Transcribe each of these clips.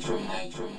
H, H,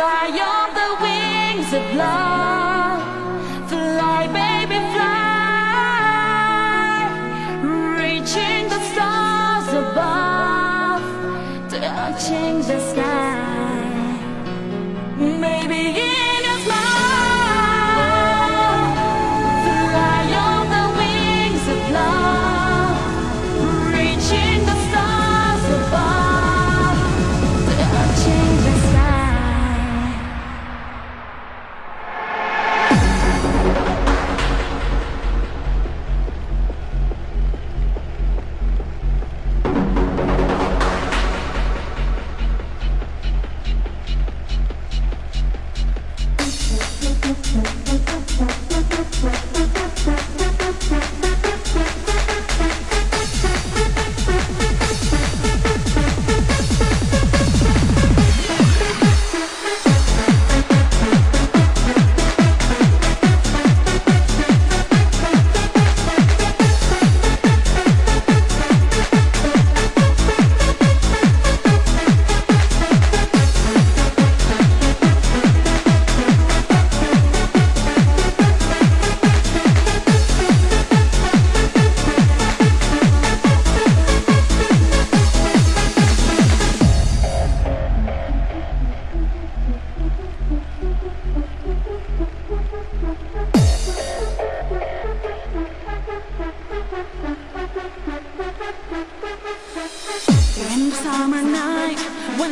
fly on the wings of love. Fly, baby, fly. Reaching the stars above, touching the sky. Maybe.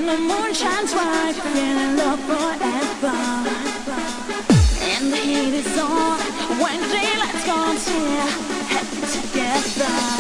the moon shines bright, feeling love forever. And the heat is on when daylight's gone, here, head together.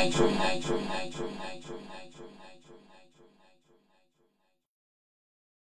Esclusivo.